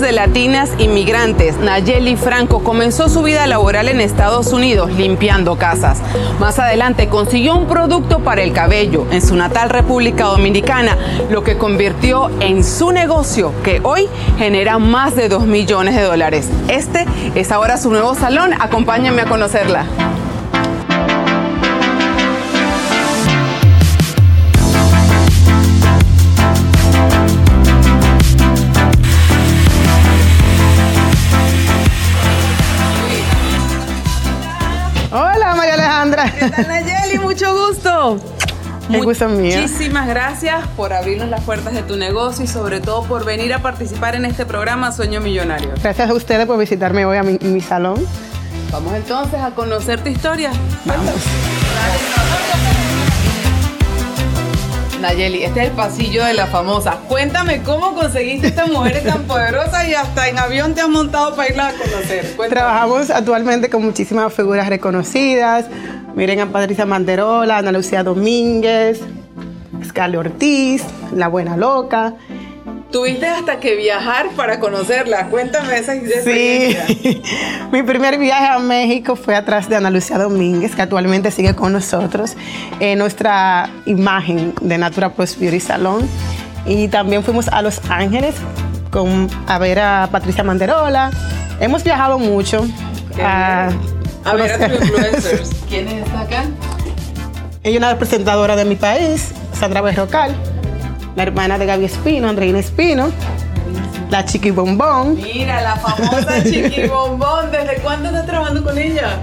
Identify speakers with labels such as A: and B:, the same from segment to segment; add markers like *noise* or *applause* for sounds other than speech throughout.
A: De latinas inmigrantes, Nayeli Franco comenzó su vida laboral en Estados Unidos limpiando casas. Más adelante consiguió un producto para el cabello en su natal República Dominicana, lo que convirtió en su negocio que hoy genera más de 2 millones de dólares. Este es ahora su nuevo salón. Acompáñenme a conocerla. Nayeli? Mucho gusto.
B: El gusto mío.
A: Muchísimas gracias por abrirnos las puertas de tu negocio y sobre todo por venir a participar en este programa Sueño Millonario.
B: Gracias a ustedes por visitarme hoy a mi, salón.
A: Vamos entonces a conocer tu historia.
B: Vamos.
A: Nayeli, este es el pasillo de la famosa. Cuéntame cómo conseguiste esta mujer *laughs* tan poderosa y hasta en avión te has montado para irla a conocer.
B: Trabajamos actualmente con muchísimas figuras reconocidas. Miren a Patricia Manterola, Ana Lucía Domínguez, Scarlett Ortiz, La Buena Loca.
A: Tuviste hasta que viajar para conocerla. Cuéntame esa
B: experiencia. Sí. *laughs* Mi primer viaje a México fue atrás de Ana Lucía Domínguez, que actualmente sigue con nosotros en nuestra imagen de Natura Plus Beauty Salon. Y también fuimos a Los Ángeles con, a ver a Patricia Manderola. Hemos viajado mucho.
A: A, a, ver a tus *laughs* influencers. ¿Quién está acá?
B: Ella es una presentadora de mi país, Sandra Berrocal la hermana de Gaby Espino, Andreina Espino, la Chiqui Bombón.
A: Mira, la famosa Chiqui Bombón, ¿desde cuándo estás trabajando con ella?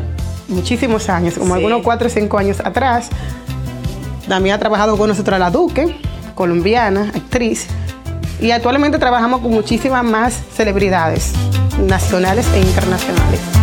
B: Muchísimos años, como algunos cuatro o cinco años atrás. También ha trabajado con nosotros la Duque, colombiana, actriz. Y actualmente trabajamos con muchísimas más celebridades nacionales e internacionales.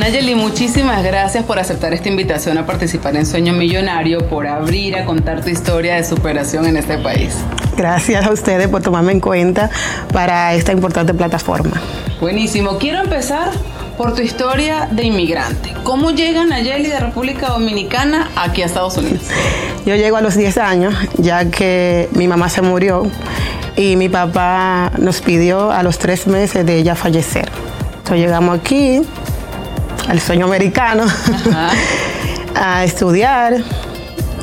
A: Nayeli, muchísimas gracias por aceptar esta invitación a participar en Sueño Millonario, por abrir a contar tu historia de superación en este país.
B: Gracias a ustedes por tomarme en cuenta para esta importante plataforma.
A: Buenísimo. Quiero empezar por tu historia de inmigrante. ¿Cómo llega Nayeli de República Dominicana aquí a Estados Unidos? *laughs*
B: Yo llego a los 10 años, ya que mi mamá se murió y mi papá nos pidió a los tres meses de ella fallecer. Entonces llegamos aquí, al sueño americano, *laughs* a estudiar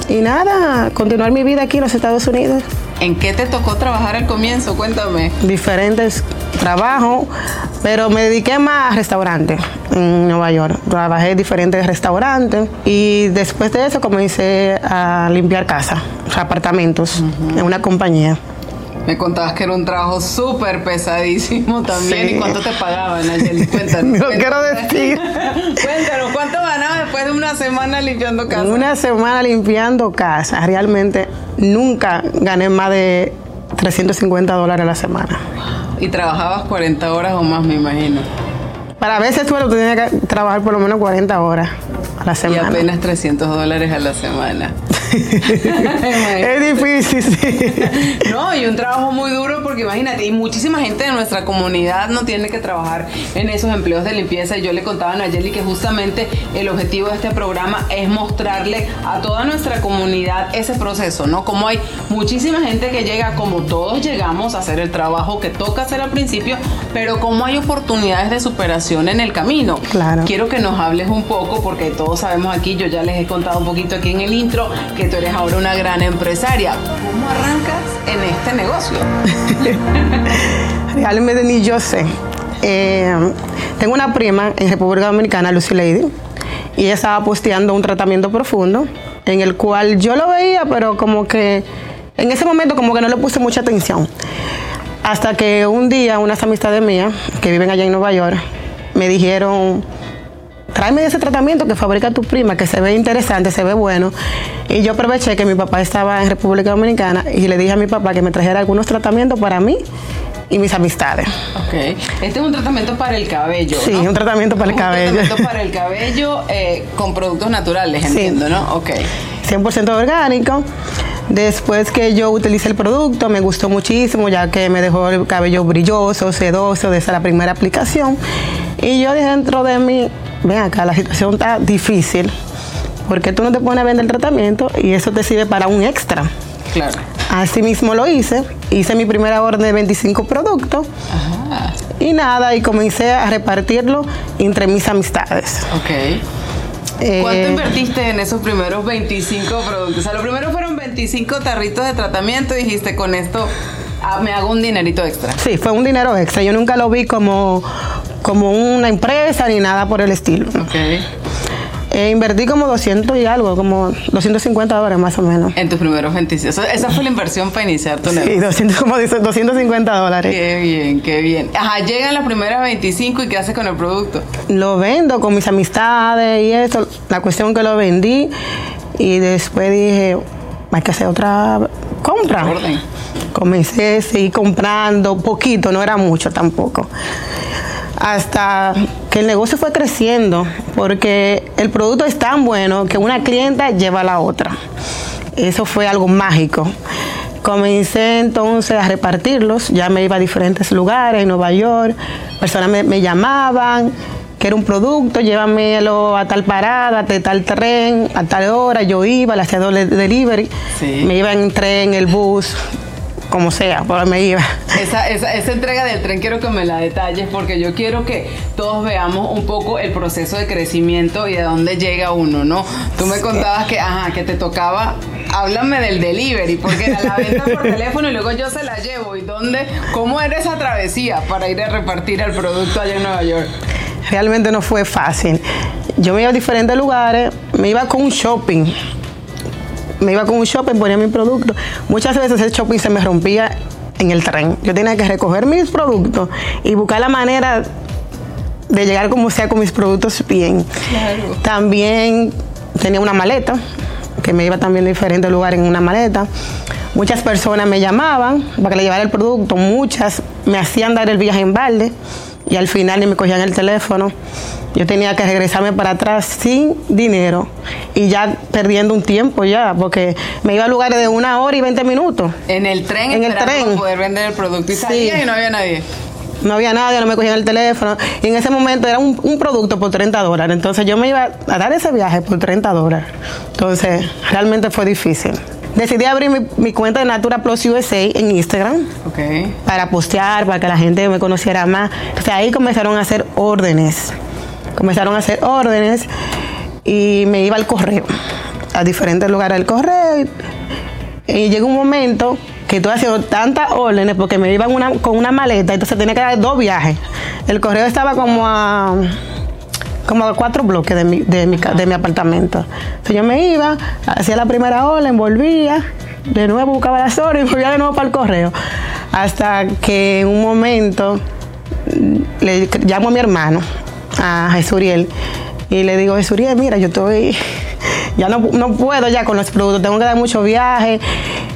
B: y nada, continuar mi vida aquí en los Estados Unidos.
A: ¿En qué te tocó trabajar al comienzo? Cuéntame.
B: Diferentes trabajos, pero me dediqué más a restaurantes en Nueva York. Trabajé en diferentes restaurantes y después de eso comencé a limpiar casas, apartamentos, en una compañía.
A: Me contabas que era un trabajo súper pesadísimo también. ¿Y cuánto te pagaban, Nayeli? *laughs* Cuéntanos.
B: No quiero decir. *laughs*
A: Cuéntanos, ¿cuánto ganabas después de una semana limpiando casa?
B: Una semana limpiando casa. Realmente nunca gané más de 350 dólares a la semana.
A: Y trabajabas 40 horas o más, me imagino.
B: Para veces suelo tenía que trabajar por lo menos 40 horas a la semana.
A: Y apenas 300 dólares a la semana. *laughs*
B: es difícil, sí. *laughs*
A: No, y un trabajo muy duro porque imagínate, y muchísima gente de nuestra comunidad no tiene que trabajar en esos empleos de limpieza. Y yo le contaba a Nayeli que justamente el objetivo de este programa es mostrarle a toda nuestra comunidad ese proceso, ¿no? Como hay muchísima gente que llega, como todos llegamos a hacer el trabajo que toca hacer al principio, pero como hay oportunidades de superación en el camino.
B: Claro.
A: Quiero que nos hables un poco, porque todos sabemos aquí, yo ya les he contado un poquito aquí en el intro, que tú eres ahora una gran empresaria. ¿Cómo arrancas en este negocio? *laughs*
B: Realmente ni yo sé. Eh, tengo una prima en República Dominicana, Lucy Lady, y ella estaba posteando un tratamiento profundo en el cual yo lo veía, pero como que en ese momento como que no le puse mucha atención. Hasta que un día unas amistades mías que viven allá en Nueva York me dijeron, tráeme ese tratamiento que fabrica tu prima, que se ve interesante, se ve bueno. Y yo aproveché que mi papá estaba en República Dominicana y le dije a mi papá que me trajera algunos tratamientos para mí y mis amistades.
A: Ok. Este es un tratamiento para el cabello.
B: Sí, un tratamiento para el cabello. Un
A: tratamiento para el cabello eh, con productos naturales, entiendo, ¿no? Ok.
B: 100% orgánico. Después que yo utilicé el producto, me gustó muchísimo, ya que me dejó el cabello brilloso, sedoso desde la primera aplicación. Y yo dentro de mí, ven acá, la situación está difícil, porque tú no te pones a vender el tratamiento y eso te sirve para un extra.
A: Claro.
B: Así mismo lo hice. Hice mi primera orden de 25 productos. Ajá. Y nada, y comencé a repartirlo entre mis amistades.
A: Ok. Eh, ¿Cuánto invertiste en esos primeros 25 productos? O sea, los primeros fueron 25 tarritos de tratamiento y dijiste, con esto ah, me hago un dinerito extra.
B: Sí, fue un dinero extra. Yo nunca lo vi como, como una empresa ni nada por el estilo.
A: Ok.
B: Eh, invertí como 200 y algo, como 250 dólares más o menos.
A: En tus primeros 25. Esa fue la inversión para iniciar tu negocio.
B: Sí, 200, como 250 dólares.
A: Qué bien, qué bien. Ajá, llegan las primeras 25 y ¿qué haces con el producto?
B: Lo vendo con mis amistades y eso. La cuestión que lo vendí y después dije, hay que hacer otra compra.
A: Orden.
B: Comencé a seguir comprando poquito, no era mucho tampoco hasta que el negocio fue creciendo, porque el producto es tan bueno que una clienta lleva a la otra. Eso fue algo mágico. Comencé entonces a repartirlos, ya me iba a diferentes lugares, en Nueva York, personas me, llamaban, que era un producto, llévamelo a tal parada, de tal tren, a tal hora, yo iba, le hacía doble delivery, me iba en tren, el bus, como sea, por me iba.
A: Esa, esa, esa, entrega del tren quiero que me la detalles porque yo quiero que todos veamos un poco el proceso de crecimiento y de dónde llega uno, ¿no? Tú me contabas que, ajá, que te tocaba, háblame del delivery, porque era la venta por *laughs* teléfono y luego yo se la llevo. ¿Y dónde, cómo era esa travesía para ir a repartir el producto allá en Nueva York?
B: Realmente no fue fácil. Yo me iba a diferentes lugares, me iba con un shopping me iba con un shopping, ponía mi producto. Muchas veces el shopping se me rompía en el tren. Yo tenía que recoger mis productos y buscar la manera de llegar como sea con mis productos bien. También tenía una maleta, que me iba también a diferentes lugares en una maleta. Muchas personas me llamaban para que le llevara el producto, muchas me hacían dar el viaje en balde y al final ni me cogían el teléfono. Yo tenía que regresarme para atrás sin dinero y ya perdiendo un tiempo ya, porque me iba a lugares de una hora y 20 minutos.
A: En el tren,
B: en el tren.
A: poder vender el producto y salía y no había nadie.
B: No había nadie, no me cogían el teléfono. Y en ese momento era un, un, producto por 30 dólares. Entonces yo me iba a dar ese viaje por 30 dólares. Entonces realmente fue difícil. Decidí abrir mi, cuenta de Natura Plus USA en Instagram para postear, para que la gente me conociera más. Entonces ahí comenzaron a hacer órdenes comenzaron a hacer órdenes y me iba al correo, a diferentes lugares del correo. Y, llegó un momento que estuve haciendo tantas órdenes porque me iban una, con una maleta, entonces tenía que dar dos viajes. El correo estaba como a como a cuatro bloques de mi, de mi, de mi apartamento. Entonces yo me iba, hacía la primera orden, volvía, de nuevo buscaba las órdenes y *laughs* volvía de nuevo para el correo. Hasta que en un momento le llamo a mi hermano a Jesuriel y le digo, Jesuriel, mira, yo estoy, *laughs* ya no, no puedo ya con los productos, tengo que dar mucho viaje.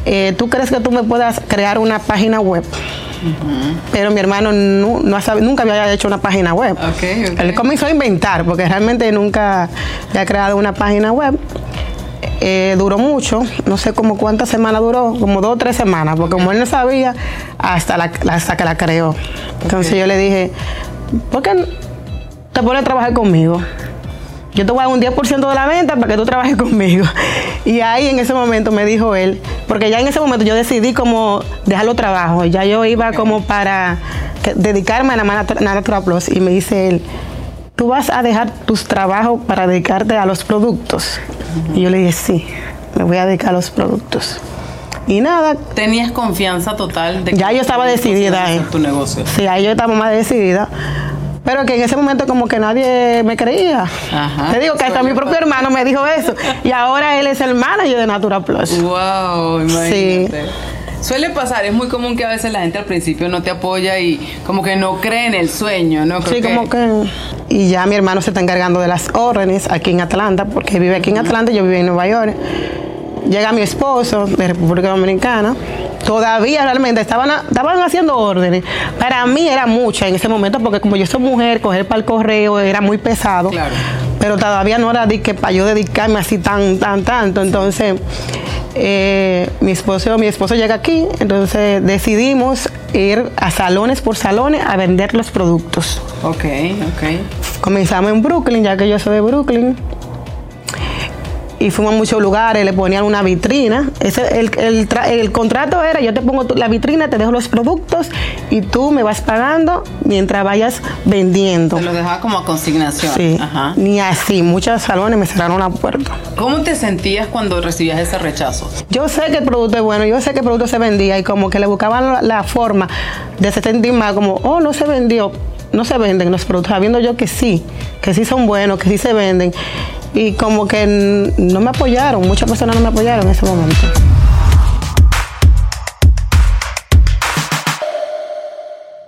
B: Eh, ¿Tú crees que tú me puedas crear una página web? Pero mi hermano no, nunca había hecho una página web. Él comenzó a inventar, porque realmente nunca había creado una página web. Eh, duró mucho, no sé como cuántas semanas duró, como dos o tres semanas, porque como él no sabía, hasta, la, hasta que la creó. Entonces yo le dije, ¿por qué te pones a trabajar conmigo. Yo te voy a dar un 10% de la venta para que tú trabajes conmigo. Y ahí en ese momento me dijo él, porque ya en ese momento yo decidí como dejarlo trabajo, ya yo iba como para dedicarme a la Natural Plus y me dice él, tú vas a dejar tus trabajos para dedicarte a los productos. Y yo le dije, sí, me voy a dedicar a los productos. Y nada.
A: ¿Tenías confianza total
B: de que Ya yo estaba decidida.
A: En tu negocio.
B: Sí, ahí yo estaba más decidida Pero que en ese momento como que nadie me creía.
A: Ajá.
B: Te digo que hasta mi propio hermano me dijo eso. Y ahora él es el manager de Natura Plus.
A: Wow, imagínate. Suele pasar, es muy común que a veces la gente al principio no te apoya y como que no cree en el sueño, ¿no? Creo
B: Sí, como que... Y ya mi hermano se está encargando de las órdenes aquí en Atlanta, porque vive aquí en Atlanta, yo vivo en Nueva York. Llega mi esposo de República Dominicana. Todavía realmente estaban, estaban haciendo órdenes. Para mí era mucha en ese momento, porque como yo soy mujer, coger para el correo era muy pesado.
A: Claro.
B: Pero todavía no era de que para yo dedicarme así tan, tan, tanto. Entonces, eh, mi esposo, mi esposo llega aquí, entonces decidimos ir a salones por salones a vender los productos.
A: Ok, ok.
B: Comenzamos en Brooklyn, ya que yo soy de Brooklyn. Y fuimos a muchos lugares, le ponían una vitrina. Ese, el, el el contrato era, yo te pongo la vitrina, te dejo los productos y tú me vas pagando mientras vayas vendiendo.
A: Te lo dejaba como a consignación.
B: Sí,
A: Ajá.
B: ni así. Muchos salones me cerraron la puerta.
A: ¿Cómo te sentías cuando recibías ese rechazo?
B: Yo sé que el producto es bueno, yo sé que el producto se vendía y como que le buscaban la, la forma de se sentir mal, como, oh, no se vendió, no se venden los productos, sabiendo yo que sí, que sí son buenos, que sí se venden. Y como que no me apoyaron, muchas personas no me apoyaron en ese momento.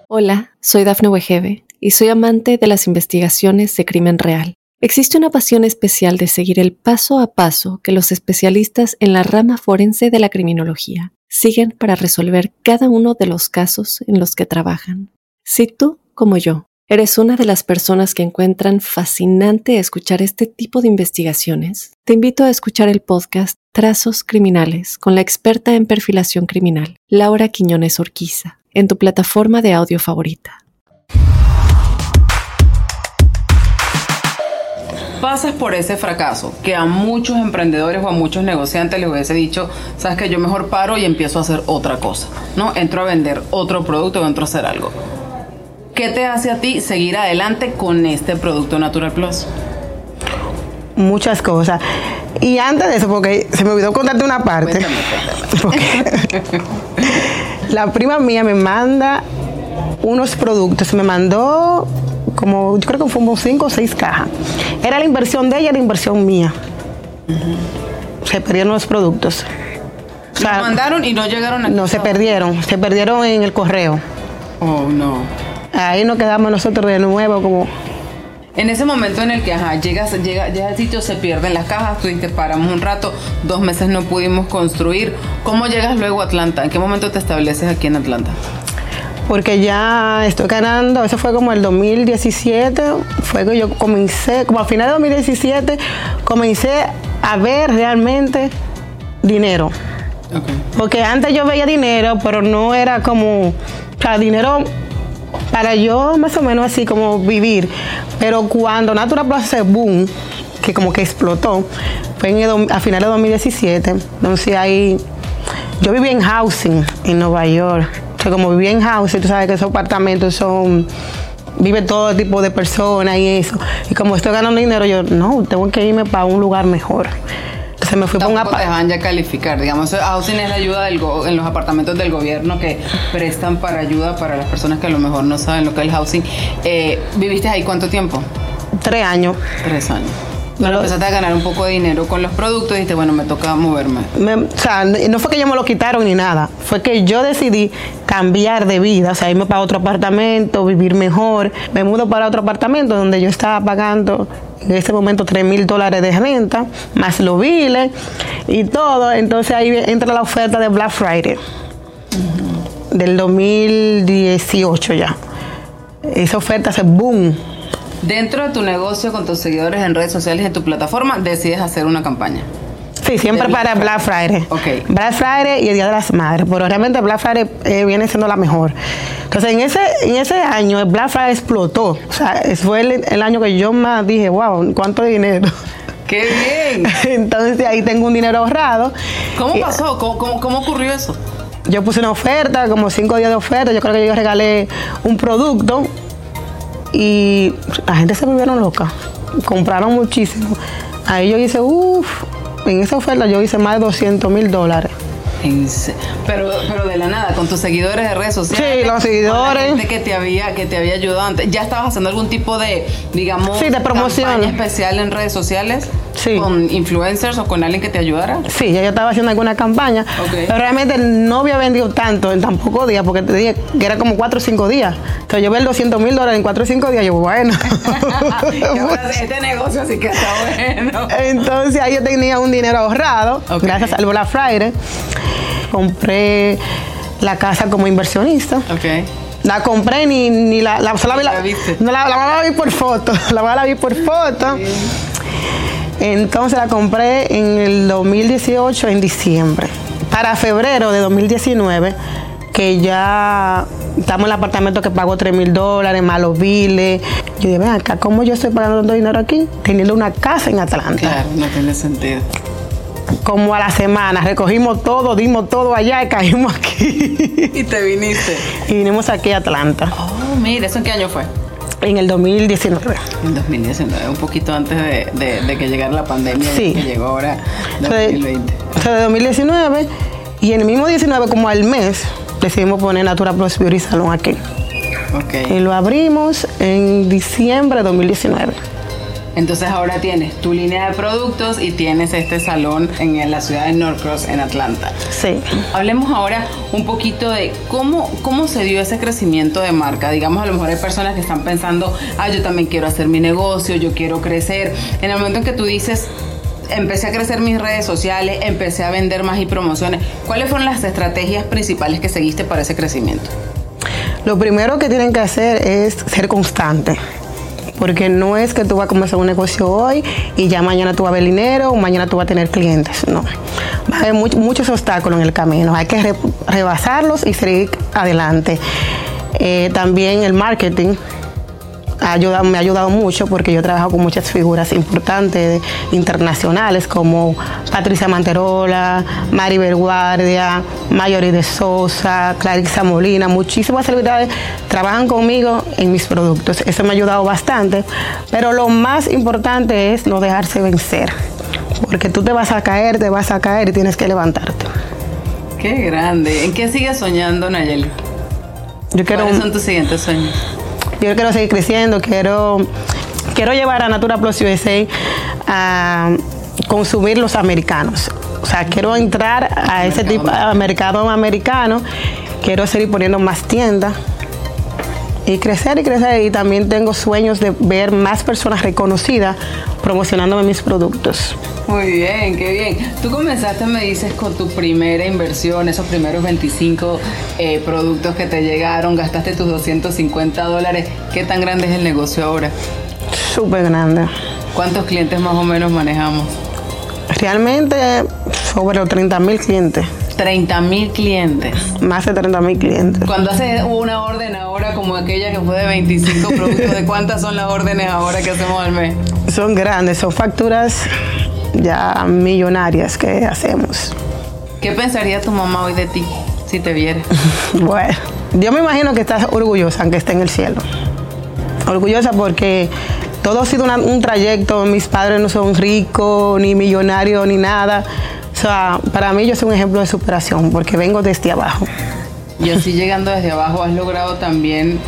C: Hola, soy Dafne Wegebe y soy amante de las investigaciones de crimen real. Existe una pasión especial de seguir el paso a paso que los especialistas en la rama forense de la criminología siguen para resolver cada uno de los casos en los que trabajan. Si tú, como yo, eres una de las personas que encuentran fascinante escuchar este tipo de investigaciones, te invito a escuchar el podcast Trazos Criminales con la experta en perfilación criminal, Laura Quiñones Orquiza, en tu plataforma de audio favorita.
A: Pasas por ese fracaso que a muchos emprendedores o a muchos negociantes les hubiese dicho, sabes que yo mejor paro y empiezo a hacer otra cosa, ¿no? Entro a vender otro producto entro a hacer algo. ¿Qué te hace a ti seguir adelante con este producto Natural Plus?
B: Muchas cosas. Y antes de eso, porque se me olvidó contarte una parte.
A: Cuéntame, *laughs*
B: la prima mía me manda unos productos, me mandó como, yo creo que fuimos cinco o seis cajas. Era la inversión de ella, la inversión mía. Se perdieron los productos. O sea,
A: Los mandaron y no llegaron aquí.
B: no, se perdieron, se perdieron en el correo.
A: Oh, no.
B: Ahí nos quedamos nosotros de nuevo como
A: En ese momento en el que ajá, llegas, llega, llega al sitio, se pierden las cajas, tú dices, paramos un rato, dos meses no pudimos construir. ¿Cómo llegas luego a Atlanta? ¿En qué momento te estableces aquí en Atlanta?
B: porque ya estoy ganando, eso fue como el 2017, fue que yo comencé, como a final de 2017, comencé a ver realmente dinero. Porque antes yo veía dinero, pero no era como, o sea, dinero para yo más o menos así como vivir. Pero cuando Natura Plus se boom, que como que explotó, fue en el a finales de 2017. Entonces ahí, yo vivía en housing en Nueva York. Como vivía en housing, tú sabes que esos apartamentos son, vive todo tipo de personas y eso. Y como estoy ganando dinero, yo, no, tengo que irme para un lugar mejor. Entonces me fui para un
A: Tampoco te
B: apartamento.
A: dejan ya calificar, digamos, housing es la ayuda del go- en los apartamentos del gobierno que prestan para ayuda para las personas que a lo mejor no saben lo que es el housing. Eh, ¿Viviste ahí cuánto tiempo?
B: Tres años.
A: Tres años.
B: No
A: Pero
B: lo-
A: empezaste a ganar un poco de dinero con los productos y dijiste, bueno, me toca moverme.
B: Me- o sea, no fue que ellos me lo quitaron ni nada, fue que yo decidí cambiar de vida, o sea, irme para otro apartamento, vivir mejor. Me mudo para otro apartamento donde yo estaba pagando en ese momento 3 mil dólares de renta, más los biles y todo. Entonces ahí entra la oferta de Black Friday del 2018 ya. Esa oferta se boom.
A: Dentro de tu negocio, con tus seguidores en redes sociales, en tu plataforma, decides hacer una campaña.
B: Sí, siempre
A: Black
B: para Black Friday.
A: Ok.
B: Black Friday y el Día de las Madres, pero realmente Black Friday eh, viene siendo la mejor. Entonces, en ese, en ese año, el Black Friday explotó. O sea, fue el, el año que yo más dije, wow, ¿cuánto dinero? *laughs*
A: ¡Qué bien! *laughs*
B: Entonces, ahí tengo un dinero ahorrado.
A: ¿Cómo pasó? ¿Cómo, cómo, cómo ocurrió eso?
B: Yo puse una oferta, como cinco días de oferta. Yo creo que yo regalé un producto y la gente se volvieron loca. Compraron muchísimo. Ahí yo hice, uff, en esa oferta yo hice más de 200 mil dólares.
A: Pero, pero de la nada, con tus seguidores de redes sociales.
B: Sí, los seguidores.
A: Con la gente que te había, que te había ayudado antes. ¿Ya estabas haciendo algún tipo de, digamos,
B: Sí, de promoción.
A: especial en redes sociales?
B: Sí.
A: ¿Con influencers o con alguien que te ayudara?
B: Sí, ya yo estaba haciendo alguna campaña, pero realmente no había vendido tanto en tan pocos días, porque te dije que era como 4 o 5 días. Entonces yo ver 200 mil dólares en 4 o 5 días, yo, bueno.
A: Y ahora sí, este negocio así que está bueno.
B: Entonces ahí yo tenía un dinero ahorrado, gracias al Black Friday. Compré la casa como inversionista. La compré ni, ni la, la, solo vi
A: La
B: la,
A: viste.
B: no, la, la, *laughs* la vi por foto. La, la vi por foto. Entonces la compré en el 2018, en diciembre. Para febrero de 2019, que ya estamos en el apartamento que pagó 3 mil dólares, más los biles. Yo dije, ven acá, ¿cómo yo estoy pagando tanto dinero aquí? Teniendo una casa en Atlanta.
A: Claro, no tiene sentido.
B: Como a la semana, recogimos todo, dimos todo allá y caímos aquí.
A: Y te viniste.
B: y vinimos aquí a Atlanta
A: Oh, mira, ¿eso en qué año fue?
B: En el 2019.
A: En 2019, un poquito antes de, de- de que llegara la pandemia
B: Sí.
A: que llegó ahora
B: Entonces,
A: 2020.
B: entonces, de 2019 y en el mismo 19 como al mes decidimos poner Natura Plus Beauty Salon aquí.
A: Ok.
B: Y lo abrimos en diciembre de 2019.
A: Entonces ahora tienes tu línea de productos y tienes este salón en la ciudad de Norcross, en Atlanta.
B: Sí.
A: Hablemos ahora un poquito de cómo, cómo se dio ese crecimiento de marca. Digamos, a lo mejor hay personas que están pensando, ah, yo también quiero hacer mi negocio, yo quiero crecer. En el momento en que tú dices, empecé a crecer mis redes sociales, empecé a vender más y promociones, ¿cuáles fueron las estrategias principales que seguiste para ese crecimiento?
B: Lo primero que tienen que hacer es ser constante. Porque no es que tú vas a comenzar un negocio hoy y ya mañana tú vas a ver dinero o mañana tú vas a tener clientes. No. Va a haber much- muchos obstáculos en el camino. Hay que re- rebasarlos y seguir adelante. Eh, también el marketing ha ayudado- me ha ayudado mucho porque yo trabajo con muchas figuras importantes internacionales como Patricia Manterola, Maribel Guardia, Mayori de Sosa, Clarissa Molina, muchísimas celebridades trabajan conmigo en mis productos. Eso me ha ayudado bastante, pero lo más importante es no dejarse vencer, porque tú te vas a caer, te vas a caer y tienes que levantarte.
A: Qué grande. ¿En qué sigues soñando, Nayeli?
B: Yo quiero
A: ¿Cuáles son tus siguientes sueños?
B: Yo quiero seguir creciendo, quiero, quiero llevar a Natura Plus USA a consumir los americanos. O sea, quiero entrar a ese tipo de mercado americano, quiero seguir poniendo más tiendas y crecer y crecer. Y también tengo sueños de ver más personas reconocidas promocionándome mis productos.
A: Muy bien, qué bien. Tú comenzaste, me dices, con tu primera inversión, esos primeros 25 eh, productos que te llegaron, gastaste tus 250 dólares. ¿Qué tan grande es el negocio ahora?
B: Súper grande.
A: ¿Cuántos clientes más o menos manejamos?
B: Realmente sobre los 30 mil clientes,
A: 30 mil clientes.
B: más de 30 mil clientes.
A: Cuando haces una orden ahora como aquella que fue de 25 productos, ¿de cuántas son las órdenes ahora que hacemos al mes?
B: Son grandes, son facturas ya millonarias que hacemos.
A: ¿Qué pensaría tu mamá hoy de ti si te viera? *laughs*
B: Bueno, yo me imagino que estás orgullosa, aunque esté en el cielo. Orgullosa porque todo ha sido una- un trayecto, mis padres no son ricos, ni millonarios, ni nada. Sea, para mí yo soy un ejemplo de superación porque vengo desde abajo.
A: Y así llegando desde abajo has logrado también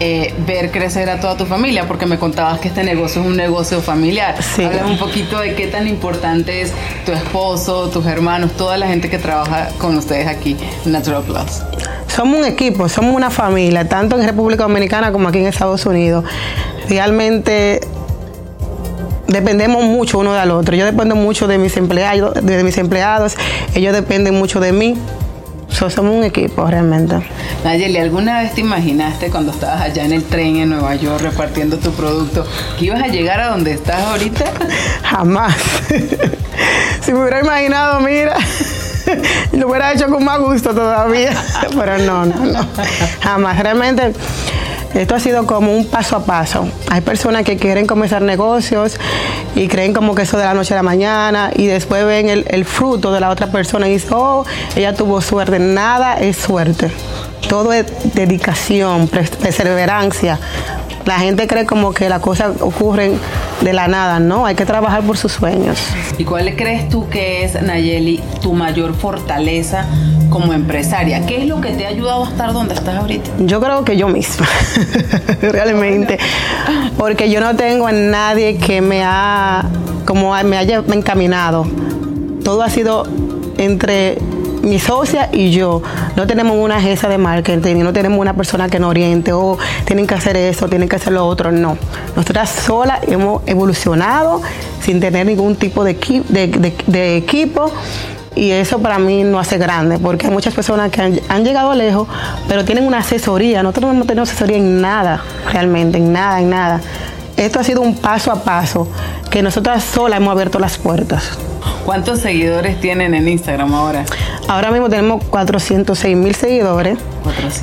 A: eh, ver crecer a toda tu familia, porque me contabas que este negocio es un negocio familiar.
B: Sí.
A: Háblame un poquito de qué tan importante es tu esposo, tus hermanos, toda la gente que trabaja con ustedes aquí en Natural Plus.
B: Somos un equipo, somos una familia, tanto en República Dominicana como aquí en Estados Unidos. Realmente dependemos mucho uno del otro. Yo dependo mucho de mis empleados, de mis empleados, ellos dependen mucho de mí. So, somos un equipo realmente.
A: Nayeli, ¿alguna vez te imaginaste cuando estabas allá en el tren en Nueva York repartiendo tu producto que ibas a llegar a donde estás ahorita? *laughs*
B: Jamás. *laughs* si me hubiera imaginado, mira, *laughs* lo hubiera hecho con más gusto todavía. Pero no, no, no. Jamás. Realmente esto ha sido como un paso a paso. Hay personas que quieren comenzar negocios y creen como que eso de la noche a la mañana y después ven el, el fruto de la otra persona y dicen, oh, ella tuvo suerte. Nada es suerte. Todo es dedicación, perseverancia La gente cree como que las cosas ocurren de la nada, ¿no? Hay que trabajar por sus sueños.
A: ¿Y cuál crees tú que es, Nayeli, tu mayor fortaleza como empresaria? ¿Qué es lo que te ha ayudado a estar donde estás ahorita?
B: Yo creo que yo misma, *laughs* realmente, porque yo no tengo a nadie que me ha, como me haya encaminado. Todo ha sido entre mi socia y yo no tenemos una agencia de marketing, no tenemos una persona que nos oriente o tienen que hacer eso, tienen que hacer lo otro, no. Nosotras solas hemos evolucionado sin tener ningún tipo de, equipo y eso para mí no hace grande, porque hay muchas personas que han, llegado lejos, pero tienen una asesoría. Nosotros no tenemos asesoría en nada, realmente, en nada, en nada. Esto ha sido un paso a paso que nosotras solas hemos abierto las puertas.
A: ¿Cuántos seguidores tienen en Instagram ahora?
B: Ahora mismo tenemos 406 mil seguidores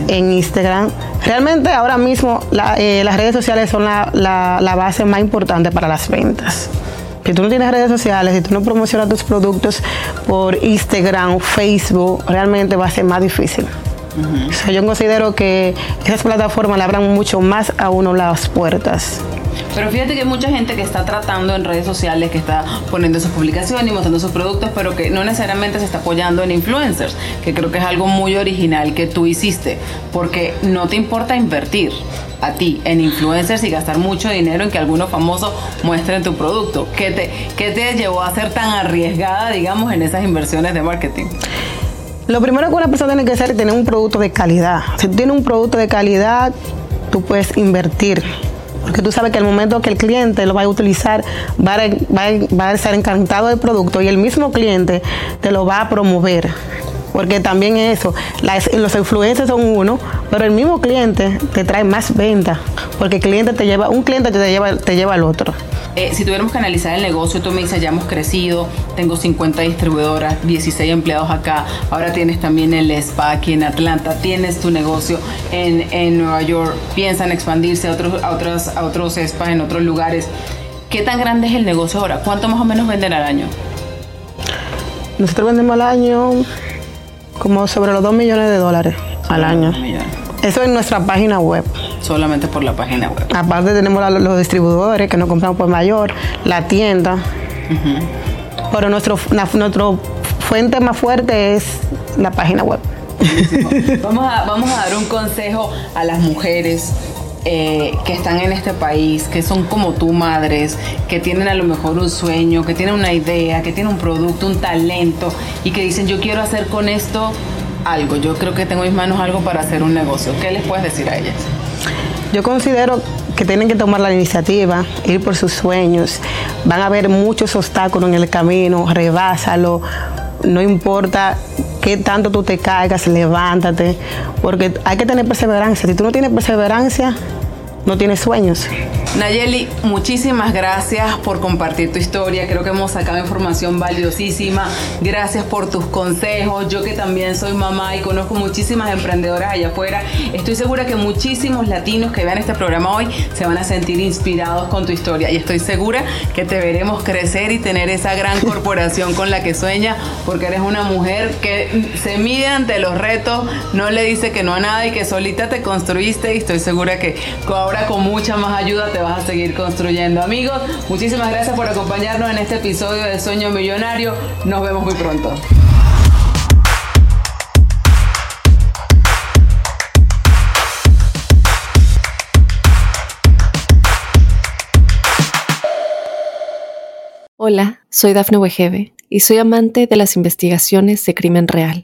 B: en Instagram. Realmente ahora mismo eh, las redes sociales son la, base más importante para las ventas. Si tú no tienes redes sociales, si tú no promocionas tus productos por Instagram, Facebook, realmente va a ser más difícil. yo considero que esas plataformas le abran mucho más a uno las puertas.
A: Pero fíjate que hay mucha gente que está tratando en redes sociales, que está poniendo sus publicaciones y mostrando sus productos, pero que no necesariamente se está apoyando en influencers, que creo que es algo muy original que tú hiciste, porque no te importa invertir a ti en influencers y gastar mucho dinero en que algunos famosos muestren tu producto. ¿Qué te, qué te llevó a ser tan arriesgada, digamos, en esas inversiones de marketing?
B: Lo primero que una persona tiene que hacer es tener un producto de calidad. Si tú tienes un producto de calidad, tú puedes invertir porque tú sabes que el momento que el cliente lo va a utilizar va a, estar encantado del producto y el mismo cliente te lo va a promover porque también eso, los influencers son uno, pero el mismo cliente te trae más venta, porque el cliente te lleva, un cliente te lleva, te lleva al otro.
A: Eh, si tuviéramos que analizar el negocio, tú me dices, ya hemos crecido, tengo 50 distribuidoras, 16 empleados acá, ahora tienes también el spa aquí en Atlanta, tienes tu negocio en, Nueva York, piensan expandirse a otros, a, otros, a otros spas en otros lugares. ¿Qué tan grande es el negocio ahora? ¿Cuánto más o menos venden al año?
B: Nosotros vendemos al año como sobre los 2 millones de dólares al año. Eso es nuestra página web.
A: Solamente por la página web.
B: Aparte tenemos los distribuidores que nos compramos por mayor, la tienda. Pero nuestro, nuestro fuente más fuerte es la página web.
A: vamos, a, vamos a dar un consejo a las mujeres eh, que están en este país, que son como tú madres, que tienen a lo mejor un sueño, que tienen una idea, que tienen un producto, un talento y que dicen yo quiero hacer con esto algo, yo creo que tengo en mis manos algo para hacer un negocio. ¿Qué les puedes decir a ellas?
B: Yo considero que tienen que tomar la iniciativa, ir por sus sueños. Van a haber muchos obstáculos en el camino, rebásalo. No importa qué tanto tú te caigas, levántate, porque hay que tener perseverancia. Si tú no tienes perseverancia, no tienes sueños.
A: Nayeli, muchísimas gracias por compartir tu historia. Creo que hemos sacado información valiosísima. Gracias por tus consejos. Yo que también soy mamá y conozco muchísimas emprendedoras allá afuera, estoy segura que muchísimos latinos que vean este programa hoy se van a sentir inspirados con tu historia y estoy segura que te veremos crecer y tener esa gran *laughs* corporación con la que sueña porque eres una mujer que se mide ante los retos, no le dice que no a nada y que solita te construiste y estoy segura que ahora con mucha más ayuda vas a seguir construyendo. Amigos, muchísimas gracias por acompañarnos en este episodio de Sueño Millonario. Nos vemos muy pronto.
C: Hola, soy Dafne Wegebe y soy amante de las investigaciones de crimen real.